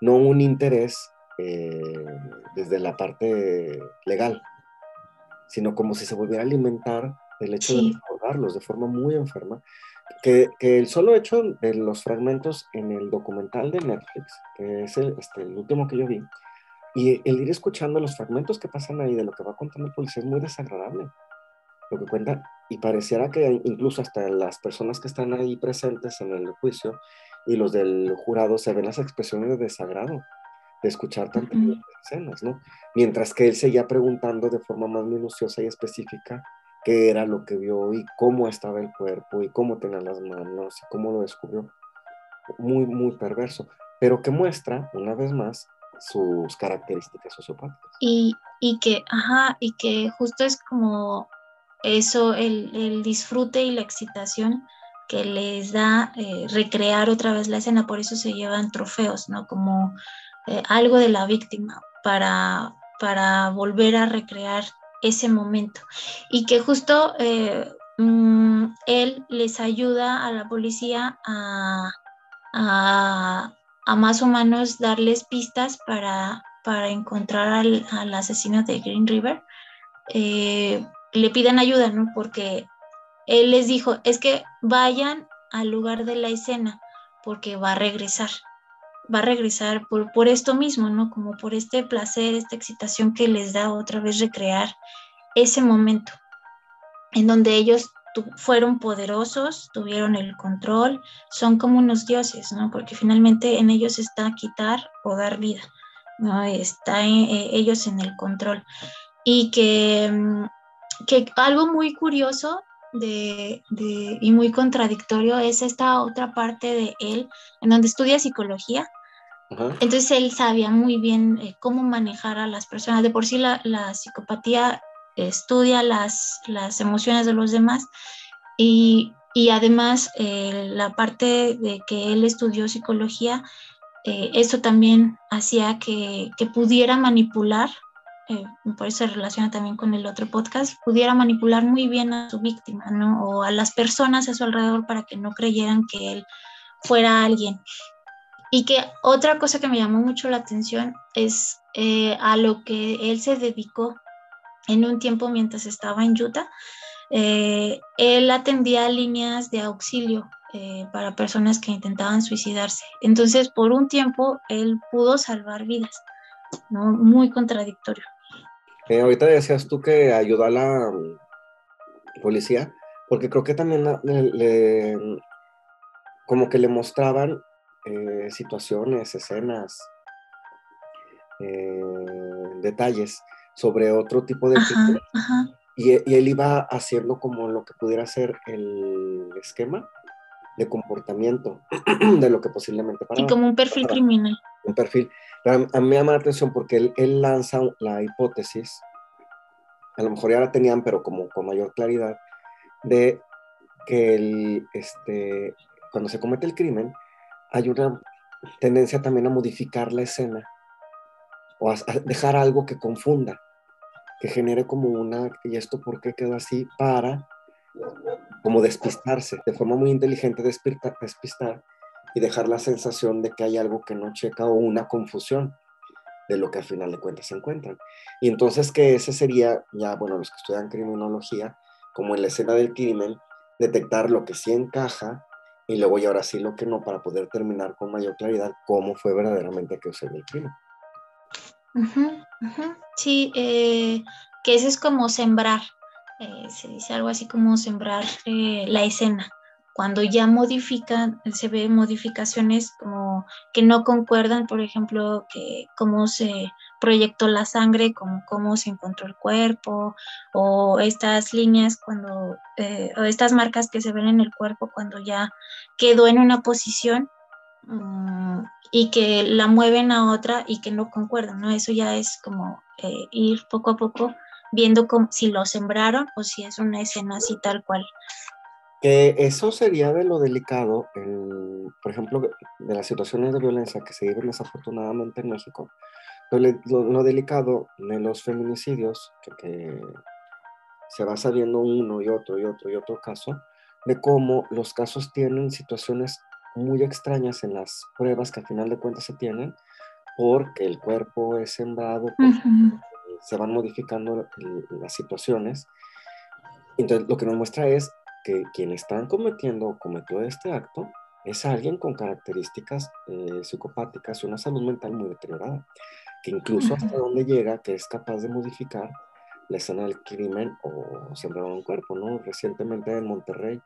[SPEAKER 2] no un interés eh, desde la parte legal, sino como si se volviera a alimentar el hecho de recordarlos de forma muy enferma, que, el solo hecho de los fragmentos en el documental de Netflix, que es el, este, el último que yo vi, y el ir escuchando los fragmentos que pasan ahí de lo que va contando el policía es muy desagradable. Lo que cuenta, y pareciera que incluso hasta las personas que están ahí presentes en el juicio y los del jurado se ven las expresiones de desagrado de escuchar tantas escenas, ¿no? Mientras que él seguía preguntando de forma más minuciosa y específica qué era lo que vio y cómo estaba el cuerpo y cómo tenía las manos y cómo lo descubrió. Muy, muy perverso, pero que muestra, una vez más, sus características sociopáticas.
[SPEAKER 1] Y, y, que, ajá, y que justo es como eso, el, el disfrute y la excitación que les da eh, recrear otra vez la escena, por eso se llevan trofeos, ¿no? Como eh, algo de la víctima para para volver a recrear ese momento y que justo eh, mm, él les ayuda a la policía a, más o menos darles pistas para, para encontrar al, asesino de Green River. Eh, le piden ayuda, ¿no? Porque él les dijo, es que vayan al lugar de la escena porque va a regresar va a regresar por, por esto mismo, ¿no? Como por este placer, esta excitación que les da otra vez recrear ese momento en donde ellos fueron poderosos, tuvieron el control, son como unos dioses, ¿no? Porque finalmente en ellos está quitar o dar vida, ¿no? Está eh, ellos en el control. Y que, mm, que algo muy curioso de, de, y muy contradictorio es esta otra parte de él, en donde estudia psicología, entonces él sabía muy bien eh, cómo manejar a las personas. De por sí la, psicopatía estudia las, las, emociones de los demás y, además eh, la parte de que él estudió psicología, eh, eso también hacía que, pudiera manipular, por eso se relaciona también con el otro podcast, pudiera manipular muy bien a su víctima, ¿no? O a las personas a su alrededor para que no creyeran que él fuera alguien. Y que otra cosa que me llamó mucho la atención es eh, a lo que él se dedicó en un tiempo mientras estaba en Utah. Eh, él atendía líneas de auxilio eh, para personas que intentaban suicidarse. Entonces, por un tiempo, él pudo salvar vidas, ¿no? Muy contradictorio.
[SPEAKER 2] ahorita decías tú que ayudó a la mm, policía, porque creo que también le, como que le mostraban eh, situaciones, escenas, eh, detalles sobre otro tipo de... Y, él iba haciendo como lo que pudiera ser el esquema de comportamiento de lo que posiblemente
[SPEAKER 1] para. Y como un perfil criminal.
[SPEAKER 2] Un perfil. A, mí me llama la atención porque él, él, lanza la hipótesis, a lo mejor ya la tenían, pero como con mayor claridad, de que el, este, cuando se comete el crimen, hay una tendencia también a modificar la escena o a, dejar algo que confunda, que genere como una, ¿y esto por qué quedó así? Para como despistarse, de forma muy inteligente despistar, y dejar la sensación de que hay algo que no checa o una confusión de lo que al final de cuentas se encuentran. Y entonces que ese sería, ya, bueno, los que estudian criminología, como en la escena del crimen, detectar lo que sí encaja y luego y ahora sí lo que no para poder terminar con mayor claridad cómo fue verdaderamente que usé el crimen.
[SPEAKER 1] Sí, eh, que ese es como sembrar, eh, se dice algo así como sembrar eh, la escena. Cuando ya modifican, se ven modificaciones como que no concuerdan, por ejemplo, que cómo se proyectó la sangre, como cómo se encontró el cuerpo, o estas líneas cuando, eh, o estas marcas que se ven en el cuerpo cuando ya quedó en una posición y que la mueven a otra y que no concuerdan, ¿no? Eso ya es como eh, ir poco a poco viendo si lo sembraron o si es una escena así tal cual.
[SPEAKER 2] Que eso sería de lo delicado, por ejemplo, de las situaciones de violencia que se viven desafortunadamente en México, lo, delicado de los feminicidios, que, se va sabiendo uno y otro y otro y otro caso, de cómo los casos tienen situaciones muy extrañas en las pruebas que al final de cuentas se tienen, porque el cuerpo es sembrado, se van modificando las situaciones. Entonces, lo que nos muestra es que quien están cometiendo o cometió este acto es alguien con características eh, psicopáticas y una salud mental muy deteriorada que incluso hasta donde llega, que es capaz de modificar la escena del crimen o sembrar un cuerpo, ¿no? Recientemente en Monterrey,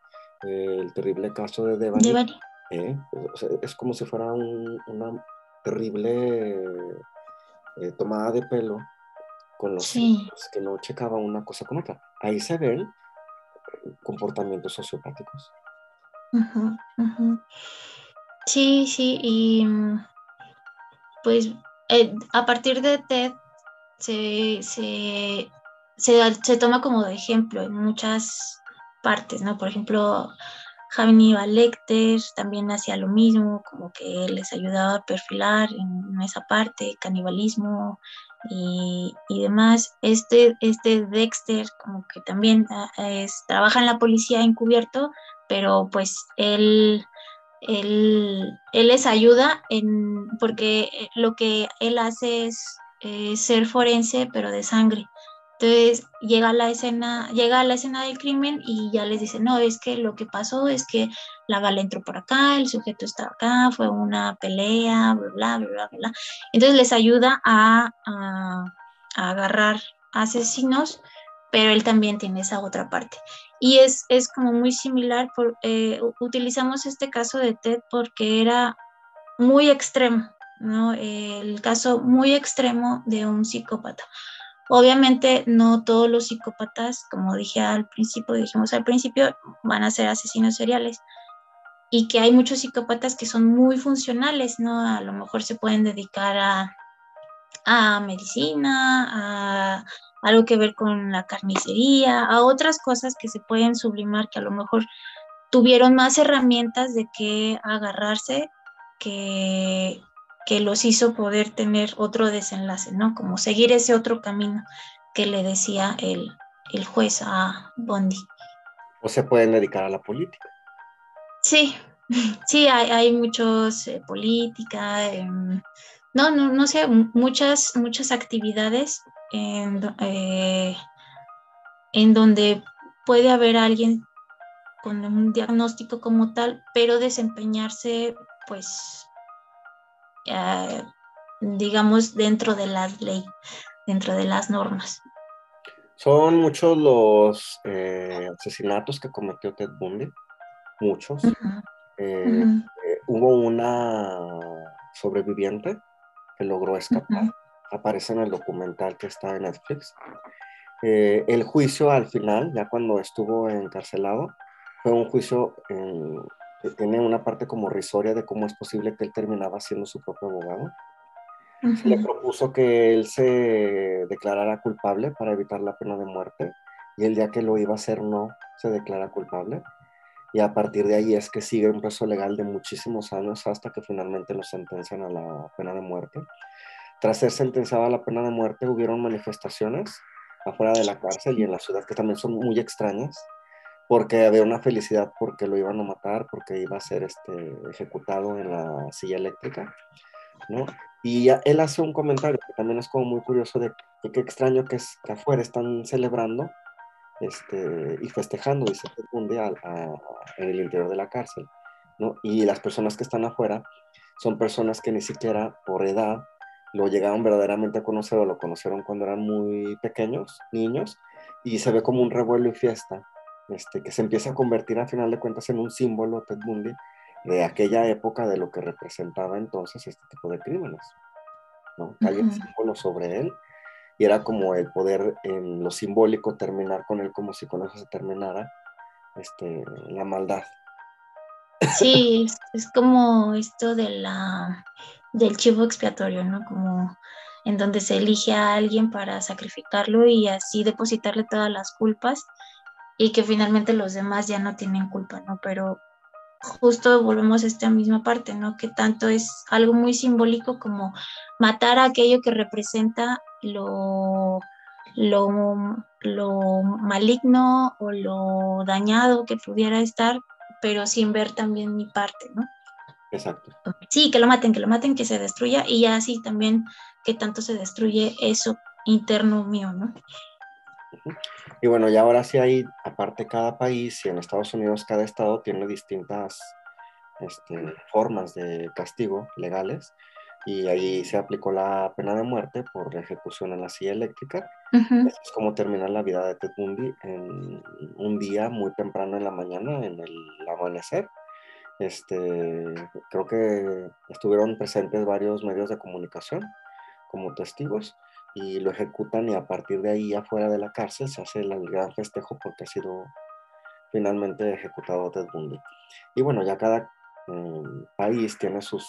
[SPEAKER 2] eh, el terrible caso de Devani. Eh, es como si fuera una terrible eh, tomada de pelo con los que no checaba una cosa con otra. Ahí se ven comportamientos sociopáticos.
[SPEAKER 1] Sí, sí, y mm, pues eh, a partir de TED se, se, toma como de ejemplo en muchas partes, ¿no? Por ejemplo, Hannibal Lecter también hacía lo mismo, como que les ayudaba a perfilar en esa parte, canibalismo, y, demás. Este, este Dexter como que también ah, trabaja en la policía encubierto, pero pues él, él, él les ayuda en, porque lo que él hace es ser forense, pero de sangre. Entonces llega a la escena, llega a la escena del crimen y ya les dice, no, es que lo que pasó es que la bala entró por acá, el sujeto estaba acá, fue una pelea, bla, bla, bla, bla. Entonces les ayuda a, agarrar asesinos, pero él también tiene esa otra parte. Y es, es como muy similar, eh, utilizamos este caso de Ted porque era muy extremo, ¿no? El caso muy extremo de un psicópata. Obviamente no todos los psicópatas, como dije al principio, dijimos al principio, van a ser asesinos seriales y que hay muchos psicópatas que son muy funcionales, ¿no? A lo mejor se pueden dedicar a, a medicina, a algo que ver con la carnicería, a otras cosas que se pueden sublimar, que a lo mejor tuvieron más herramientas de qué agarrarse que, que los hizo poder tener otro desenlace, ¿no? Como seguir ese otro camino que le decía el, el juez a Bondi.
[SPEAKER 2] O se pueden dedicar a la política.
[SPEAKER 1] Sí, sí, hay, hay muchos eh, política, em, no, no, no sé, muchas, muchas actividades en, eh, en donde puede haber alguien con un diagnóstico como tal, pero desempeñarse pues eh, digamos, dentro de la ley, dentro de las normas.
[SPEAKER 2] Son muchos los eh, asesinatos que cometió Ted Bundy, muchos. Eh, hubo una sobreviviente que logró escapar, aparece en el documental que está en Netflix. el juicio al final, ya cuando estuvo encarcelado, fue un juicio en, tiene una parte como risoria de cómo es posible que él terminaba siendo su propio abogado. Le propuso que él se declarara culpable para evitar la pena de muerte y el día que lo iba a hacer no se declara culpable. Y a partir de ahí es que sigue un proceso legal de muchísimos años hasta que finalmente lo sentencian a la pena de muerte. Tras ser sentenciado a la pena de muerte hubieron manifestaciones afuera de la cárcel y en la ciudad que también son muy extrañas porque había una felicidad porque lo iban a matar, porque iba a ser este, ejecutado en la silla eléctrica, ¿no? Y él hace un comentario que también es como muy curioso de, qué extraño que es que afuera están celebrando este, y festejando, dice, un día en el interior de la cárcel, ¿no? Y las personas que están afuera son personas que ni siquiera por edad lo llegaron verdaderamente a conocer o lo conocieron cuando eran muy pequeños, niños, y se ve como un revuelo y fiesta este, que se empieza a convertir a final de cuentas en un símbolo, Ted Bundy, de aquella época de lo que representaba entonces este tipo de crímenes. ¿no? Cae el símbolo sobre él y era como el poder en lo simbólico terminar con él como si con eso se terminara este, la maldad.
[SPEAKER 1] Sí, es, como esto de la, del chivo expiatorio, ¿no? Como en donde se elige a alguien para sacrificarlo y así depositarle todas las culpas y que finalmente los demás ya no tienen culpa, ¿no? Pero justo volvemos a esta misma parte, ¿no? Que tanto es algo muy simbólico como matar a aquello que representa lo, lo, lo maligno o lo dañado que pudiera estar, pero sin ver también mi parte, ¿no?
[SPEAKER 2] Exacto.
[SPEAKER 1] Sí, que lo maten, que lo maten, que se destruya y así también que tanto se destruye eso interno mío, ¿no?
[SPEAKER 2] Y bueno, y ahora sí hay, aparte cada país y en Estados Unidos cada estado tiene distintas este, formas de castigo legales y ahí se aplicó la pena de muerte por ejecución en la silla eléctrica. Es como terminar la vida de Ted Bundy en un día muy temprano en la mañana, en el amanecer. Este, creo que estuvieron presentes varios medios de comunicación como testigos y lo ejecutan y a partir de ahí afuera de la cárcel se hace el gran festejo porque ha sido finalmente ejecutado Ted Bundy. Y bueno, ya cada mm, país tiene sus,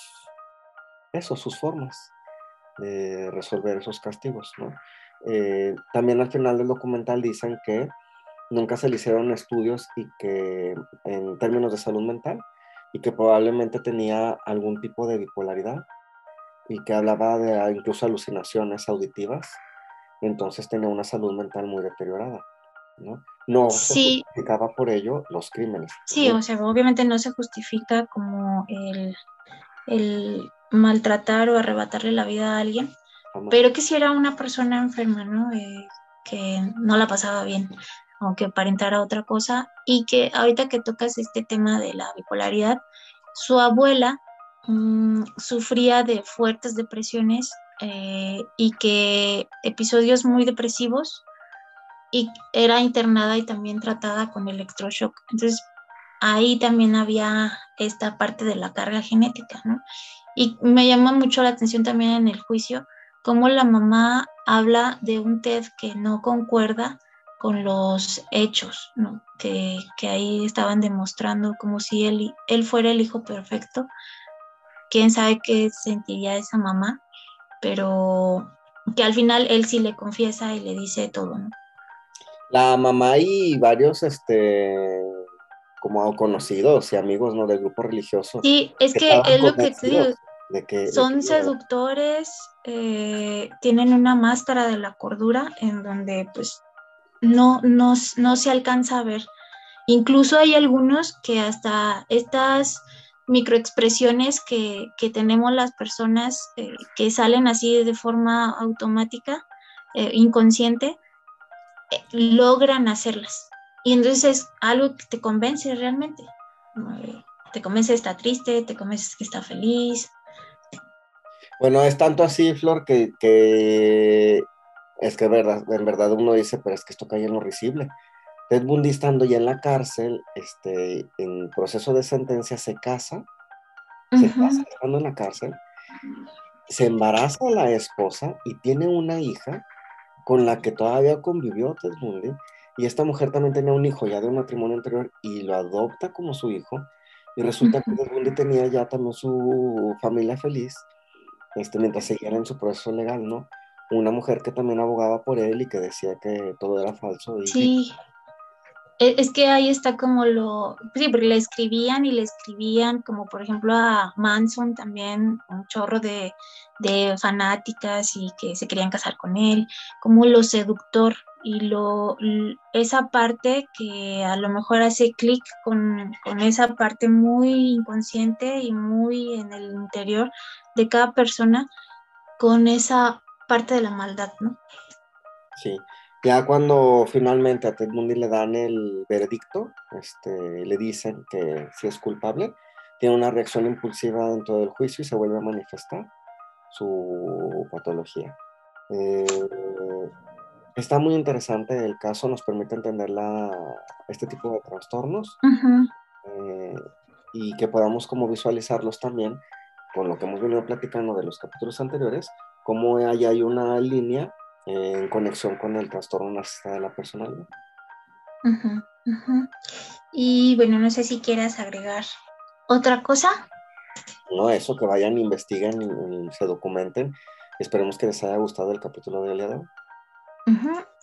[SPEAKER 2] eso, sus formas de resolver esos castigos, ¿no? Eh, también al final del documental dicen que nunca se le hicieron estudios y que en términos de salud mental y que probablemente tenía algún tipo de bipolaridad y que hablaba de ah, incluso alucinaciones auditivas, entonces tenía una salud mental muy deteriorada, ¿no? No se justificaba por ello los crímenes.
[SPEAKER 1] Sí, o sea, obviamente no se justifica como el, el maltratar o arrebatarle la vida a alguien, pero que si era una persona enferma, ¿no? Eh, que no la pasaba bien, aunque aparentara otra cosa, y que ahorita que tocas este tema de la bipolaridad, su abuela mm, sufría de fuertes depresiones eh, y que episodios muy depresivos y era internada y también tratada con electroshock. Entonces, ahí también había esta parte de la carga genética, ¿no? Y me llamó mucho la atención también en el juicio cómo la mamá habla de un TED que no concuerda con los hechos, ¿no? que, que, ahí estaban demostrando como si él, él fuera el hijo perfecto. Quién sabe qué sentiría esa mamá, pero que al final él sí le confiesa y le dice todo, ¿no?
[SPEAKER 2] La mamá y varios, este, como conocidos y amigos, ¿no? Del grupo religioso.
[SPEAKER 1] Sí, es que, es lo que te digo. son seductores, eh, tienen una máscara de la cordura en donde pues no, no, no se alcanza a ver. Incluso hay algunos que hasta estas microexpresiones que, que tenemos las personas eh, que salen así de forma automática, eh, inconsciente, eh, logran hacerlas. Y entonces es algo que te convence realmente. Te convence que está triste, te convence que está feliz.
[SPEAKER 2] Bueno, es tanto así, Flor, que, que es que verdad, en verdad uno dice, pero es que esto cae en lo risible. Ted Bundy estando ya en la cárcel, este, en proceso de sentencia, se casa, se casa estando en la cárcel, se embaraza a la esposa y tiene una hija con la que todavía convivió Ted Bundy, y esta mujer también tenía un hijo ya de un matrimonio anterior y lo adopta como su hijo, y resulta que Ted Bundy tenía ya también su familia feliz, este, mientras seguían en su proceso legal, ¿no? una mujer que también abogaba por él y que decía que todo era falso.
[SPEAKER 1] sí. E, es que ahí está como lo, sí, porque le escribían y le escribían, como por ejemplo a Manson también, un chorro de, de fanáticas y que se querían casar con él, como lo seductor y lo, esa parte que a lo mejor hace clic con, con, esa parte muy inconsciente y muy en el interior de cada persona, con esa parte de la maldad, ¿no?
[SPEAKER 2] Sí. Ya cuando finalmente a Ted Bundy le dan el veredicto, este, le dicen que si es culpable, tiene una reacción impulsiva dentro del juicio y se vuelve a manifestar su patología. Eh, está muy interesante el caso, nos permite entender la, este tipo de trastornos eh, y que podamos como visualizarlos también con lo que hemos venido platicando de los capítulos anteriores, cómo ahí hay una línea en conexión con el trastorno narcisista de la personalidad.
[SPEAKER 1] Y bueno, no sé si quieras agregar otra cosa.
[SPEAKER 2] No, eso, que vayan, investiguen y, se documenten. Esperemos que les haya gustado el capítulo de hoy.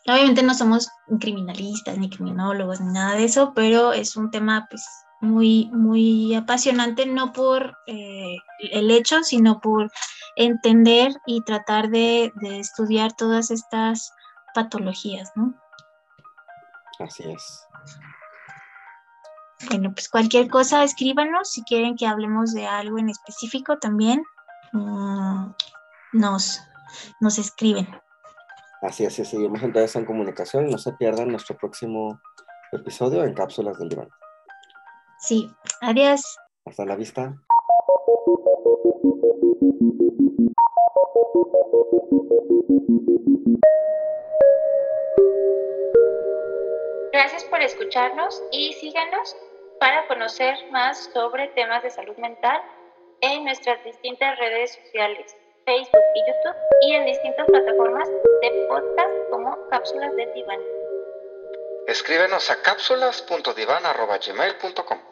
[SPEAKER 1] Obviamente no somos criminalistas, ni criminólogos, ni nada de eso, pero es un tema pues muy, muy apasionante, no por eh, el hecho, sino por entender y tratar de, estudiar todas estas patologías, ¿no?
[SPEAKER 2] Así es.
[SPEAKER 1] Bueno, pues cualquier cosa, escríbanos si quieren que hablemos de algo en específico también. Mm, nos, nos escriben.
[SPEAKER 2] Así es, seguimos entonces en comunicación y no se pierdan nuestro próximo episodio en Cápsulas del Diván.
[SPEAKER 1] Sí, adiós.
[SPEAKER 2] Hasta la vista.
[SPEAKER 1] Gracias por escucharnos y síganos para conocer más sobre temas de salud mental en nuestras distintas redes sociales, Facebook y YouTube, y en distintas plataformas de podcast como Cápsulas de Diván.
[SPEAKER 3] Escríbenos a cápsulas.divan.gmail.com